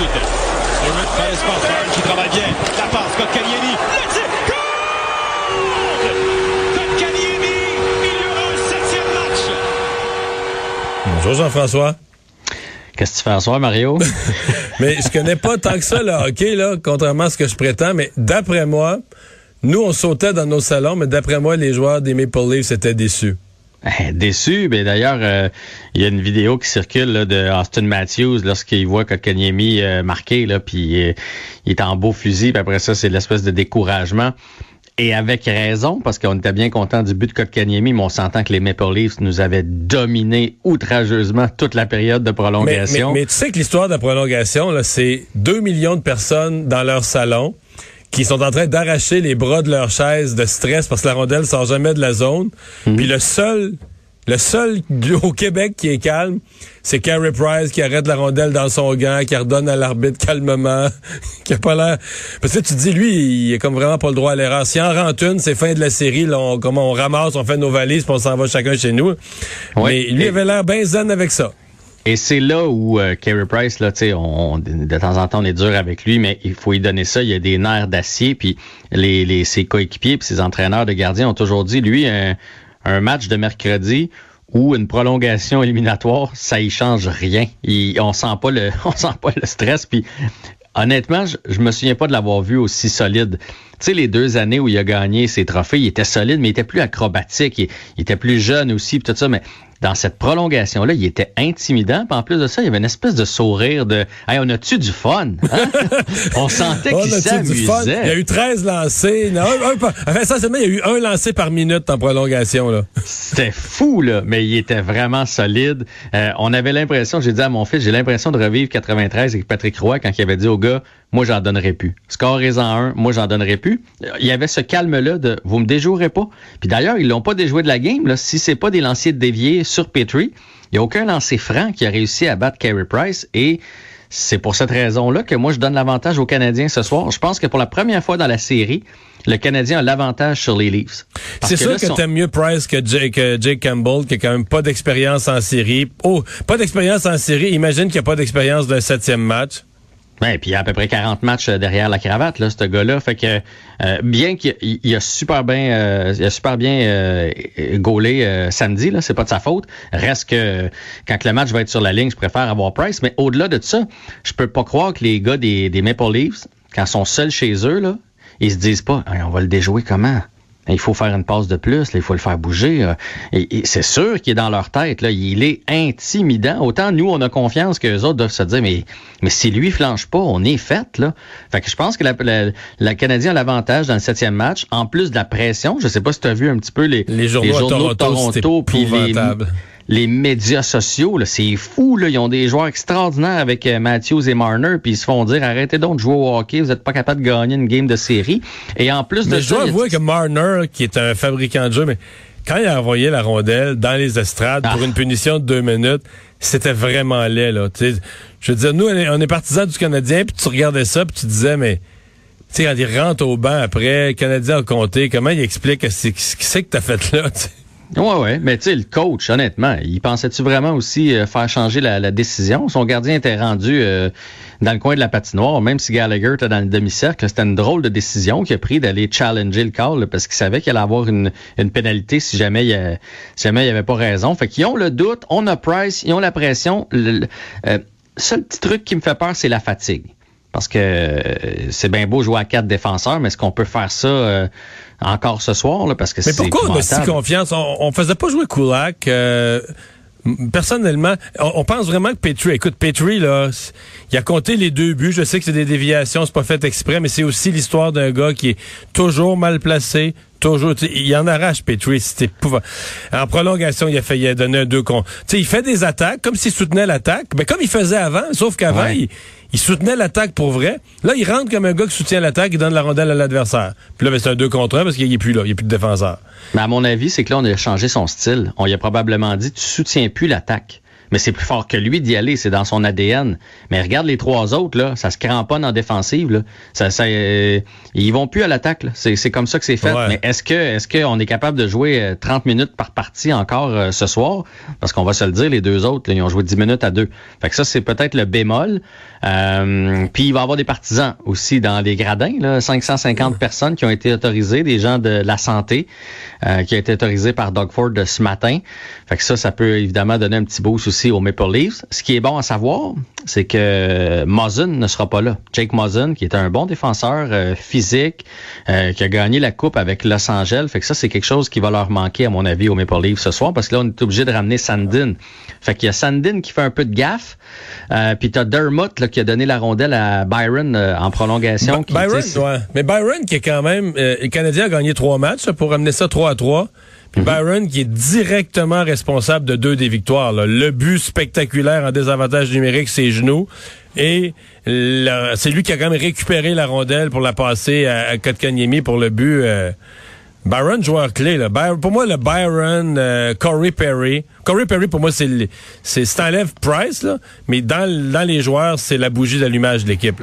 Le qui travaille bien. La passe, Kotkaniemi. Le tir, Kotkaniemi, il y aura un septième match. Bonjour Jean-François. Qu'est-ce que tu fais en soir, Mario? mais je connais pas tant que ça le hockey, là, contrairement à ce que je prétends, mais d'après moi, nous, on sautait dans nos salons, mais d'après moi, les joueurs des Maple Leafs étaient déçus. Eh, déçu, mais d'ailleurs, euh, il y a une vidéo qui circule de Austin Matthews lorsqu'il voit Kotkaniemi euh, marqué, là, puis il est en beau fusil, puis après ça, c'est l'espèce de découragement. Et avec raison, parce qu'on était bien content du but de Kotkaniemi, mais on s'entend que les Maple Leafs nous avaient dominé outrageusement toute la période de prolongation. Mais, mais tu sais que l'histoire de la prolongation, c'est 2 millions de personnes dans leur salon qui sont en train d'arracher les bras de leur chaise de stress parce que la rondelle sort jamais de la zone. Mhm. Puis le seul le seul au Québec qui est calme, c'est Carey Price qui arrête la rondelle dans son gant, qui redonne à l'arbitre calmement, qui a pas l'air... Parce que tu te dis, lui, il est comme vraiment pas le droit à l'erreur. Si en rentre une, c'est fin de la série, là, on, on ramasse, on fait nos valises, puis on s'en va chacun chez nous. Mais lui avait l'air bien zen avec ça. Et c'est là où euh, Carey Price, là, on, de temps en temps, on est dur avec lui, mais il faut lui donner ça. Il a des nerfs d'acier, puis les, les, ses coéquipiers, puis ses entraîneurs de gardiens ont toujours dit, lui, un, un match de mercredi ou une prolongation éliminatoire, ça y change rien. on sent pas le, on sent pas le stress. Puis honnêtement, je, je me souviens pas de l'avoir vu aussi solide. Tu sais, les deux années où il a gagné ses trophées, il était solide, mais il était plus acrobatique, il, il était plus jeune aussi, tout ça. Mais dans cette prolongation-là, il était intimidant. Puis en plus de ça, il y avait une espèce de sourire de Hey, on a-tu du fun? Hein? on sentait qu'il s'amusait. Il y a eu 13 lancés. Non, un, enfin, essentiellement, il y a eu un lancé par minute en prolongation. Là. C'était fou, là, mais il était vraiment solide. Euh, on avait l'impression, j'ai dit à mon fils, j'ai l'impression de revivre 93 avec Patrick Roy quand il avait dit au gars, moi j'en donnerai plus. Score en un, moi j'en donnerai plus. Il y avait ce calme-là de vous me déjouerez pas. Puis d'ailleurs, ils l'ont pas déjoué de la game. Là. Si c'est pas des lanciers de déviés sur Petrie, il n'y a aucun lancer franc qui a réussi à battre Carey Price et c'est pour cette raison-là que moi je donne l'avantage aux Canadiens ce soir. Je pense que pour la première fois dans la série, le Canadien a l'avantage sur les Leafs. C'est sûr que, tu aimes mieux Price que Jake, Campbell, qui a quand même pas d'expérience en série. Oh, pas d'expérience en série. Imagine qu'il n'y a pas d'expérience d'un septième match. Ouais, puis il y a à peu près 40 matchs euh, derrière la cravate, là, ce gars-là. Fait que euh, bien qu'il a super bien, euh, il a super bien euh, gaulé samedi, là, c'est pas de sa faute. Reste que quand le match va être sur la ligne, je préfère avoir Price. Mais au-delà de ça, je peux pas croire que les gars des, des Maple Leafs, quand ils sont seuls chez eux, là, ils se disent pas, on va le déjouer comment? Il faut faire une passe de plus, il faut le faire bouger. Euh, et, c'est sûr qu'il est dans leur tête. Là, il est intimidant. Autant nous, on a confiance que les autres doivent se dire, mais, mais si lui flanche pas, on est fait. Là. Fait que je pense que la, la, Canadien a l'avantage dans le septième match, en plus de la pression. Je sais pas si tu as vu un petit peu les, les journaux, de Toronto, puis les, les médias sociaux, c'est fou. Là. Ils ont des joueurs extraordinaires avec euh, Matthews et Marner, puis ils se font dire arrêtez donc de jouer au hockey, vous n'êtes pas capable de gagner une game de série. Et en plus de je dois avouer que Marner, qui est un fabricant de jeu, mais quand il a envoyé la rondelle dans les estrades pour ah. une punition de deux minutes, c'était vraiment laid. Là. je veux dire, nous, on est, partisans du Canadien, puis tu regardais ça, puis tu disais, mais tu sais, quand il rentre au banc après, le Canadien a compté, comment il explique ce que c'est que t'as fait là? Ouais, ouais, mais tu sais, le coach, honnêtement, il pensait-tu vraiment aussi euh, faire changer la, décision? Son gardien était rendu euh, dans le coin de la patinoire, même si Gallagher était dans le demi-cercle. C'était une drôle de décision qu'il a pris d'aller challenger le call parce qu'il savait qu'il allait avoir une, une pénalité si jamais il il avait pas raison. Fait qu'ils ont le doute, on a Price, ils ont la pression. Le, euh, seul petit truc qui me fait peur, c'est la fatigue. Parce que euh, c'est bien beau jouer à quatre défenseurs, mais est-ce qu'on peut faire ça euh, encore ce soir? Là, parce que mais pourquoi on a si confiance? On, on faisait pas jouer Kulak. Euh, personnellement, on, pense vraiment que Petrie, écoute, Petrie, là, il a compté les deux buts. Je sais que c'est des déviations, c'est pas fait exprès, mais c'est aussi l'histoire d'un gars qui est toujours mal placé, toujours. Il en arrache, Petrie. C'était En prolongation, il a fait, il a donné un deux con. il fait des attaques comme s'il soutenait l'attaque, mais comme il faisait avant, sauf qu'avant, il il soutenait l'attaque pour vrai. Là, il rentre comme un gars qui soutient l'attaque, il donne la rondelle à l'adversaire. Puis là, ben, c'est un 2 contre 1 parce qu'il est plus là, il n'y a plus de défenseur. Mais à mon avis, c'est que là, on a changé son style. On lui a probablement dit, tu soutiens plus l'attaque. mais c'est plus fort que lui d'y aller, c'est dans son ADN. Mais regarde les trois autres, là, ça se cramponne en défensive. Là. Ça, ça, euh, ils vont plus à l'attaque. C'est comme ça que c'est fait. Ouais. Mais est-ce que est-ce qu'on est capable de jouer euh, 30 minutes par partie encore euh, ce soir? Parce qu'on va se le dire, les deux autres, là, ils ont joué 10 minutes à deux. Fait que ça, c'est peut-être le bémol. Euh, puis il va y avoir des partisans aussi dans les gradins, là, 550 personnes qui ont été autorisées, des gens de la santé euh, qui ont été autorisés par Doug Ford de ce matin. Fait que ça, ça peut évidemment donner un petit boost aussi aux Maple Leafs. Ce qui est bon à savoir, c'est que Muzzin ne sera pas là. Jake Muzzin, qui est un bon défenseur euh, physique, euh, qui a gagné la coupe avec Los Angeles. Fait que ça, c'est quelque chose qui va leur manquer, à mon avis, aux Maple Leafs ce soir, parce que là, on est obligé de ramener Sandin. Fait qu'il y a Sandin qui fait un peu de gaffe, euh, puis t'as Dermott là, qui a donné la rondelle à Byron euh, en prolongation. qui, Byron, ouais. Mais Byron qui est quand même... euh, le Canadien a gagné trois matchs pour ramener ça 3 à 3. Puis Byron qui est directement responsable de deux des victoires. là. Le but spectaculaire en désavantage numérique, ses genoux. Et c'est lui qui a quand même récupéré la rondelle pour la passer à, à Kotkaniemi pour le but. Byron, joueur clé. Là. Pour moi, le Byron, euh, Corey Perry. Corey Perry, pour moi, c'est t'enlèves Price, là, mais dans, dans les joueurs, c'est la bougie d'allumage de l'équipe.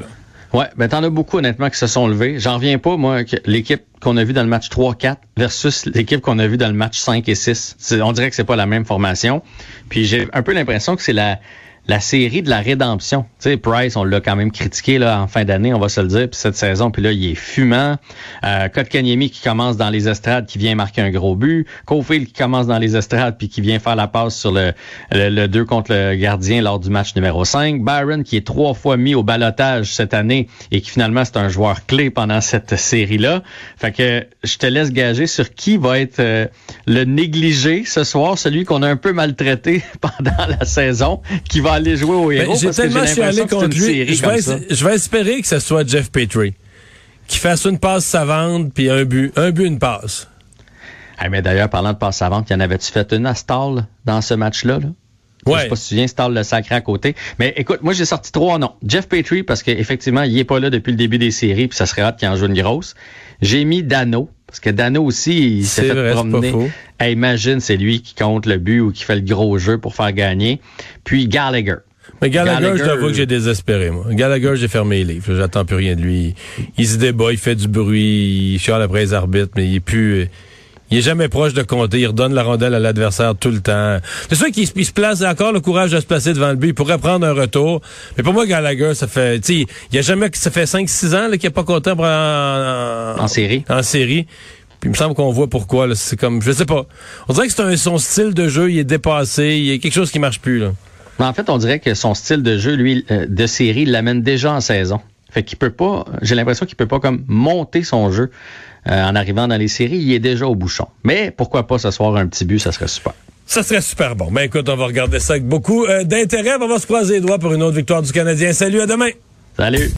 Ouais, ben t'en as beaucoup honnêtement qui se sont levés. J'en reviens pas, moi, l'équipe qu'on a vue dans le match 3-4 versus l'équipe qu'on a vue dans le match 5 et 6. C'est- On dirait que c'est pas la même formation. Puis j'ai un peu l'impression que c'est la la série de la rédemption. Tu sais, Price, on l'a quand même critiqué là, en fin d'année, on va se le dire, puis cette saison, puis là, il est fumant. Euh, qui commence dans les estrades, qui vient marquer un gros but. Caulfield qui commence dans les estrades, puis qui vient faire la passe sur le, le, le 2 contre le gardien lors du match numéro 5. Byron qui est trois fois mis au balotage cette année et qui finalement c'est un joueur clé pendant cette série-là. Fait que je te laisse gager sur qui va être euh, le négligé ce soir, celui qu'on a un peu maltraité pendant la saison, qui va aller jouer au Ben. J'ai tellement chialé contre lui. Je vais, je espérer que ce soit Jeff Petrie. Qui fasse une passe savante puis un but. Un but, une passe. Ah, mais d'ailleurs, parlant de passe savante, y en avait-tu fait une à Stall dans ce match-là? Là? Je Ouais. sais pas si tu viens, Stall le sacré à côté. Mais écoute, moi j'ai sorti trois noms. Jeff Petrie, parce qu'effectivement, il est pas là depuis le début des séries, puis ça serait hâte qu'il en joue une grosse. J'ai mis Dano, parce que Dano aussi, il s'est fait vrai, promener. Hey, imagine, c'est lui qui compte le but ou qui fait le gros jeu pour faire gagner. Puis Gallagher. Mais Gallagher, Gallagher, je t'avoue que j'ai désespéré, moi. Gallagher, j'ai fermé les livres. J'attends plus rien de lui. Il se débat, il fait du bruit, il chiale après les arbitres, mais il est plus... Il est jamais proche de compter. Il redonne la rondelle à l'adversaire tout le temps. C'est sûr qu'il se- place encore le courage de se placer devant le but. Il pourrait prendre un retour. Mais pour moi, Gallagher, ça fait, tu sais, il y a jamais, ça fait 5-6 ans, là, qu'il n'a pas compté en, en, En série. En série. Puis il me semble qu'on voit pourquoi. C'est comme, je sais pas. On dirait que c'est un, son style de jeu, il est dépassé. Il y a quelque chose qui marche plus, là. Mais en fait, on dirait que son style de jeu, lui, euh, de série, il l'amène déjà en saison. Fait qu'il peut pas, j'ai l'impression qu'il peut pas comme monter son jeu euh, en arrivant dans les séries. Il est déjà au bouchon. Mais pourquoi pas ce soir un petit but, ça serait super. Ça serait super bon. Ben écoute, on va regarder ça avec beaucoup euh, d'intérêt. On va se croiser les doigts pour une autre victoire du Canadien. Salut, à demain. Salut!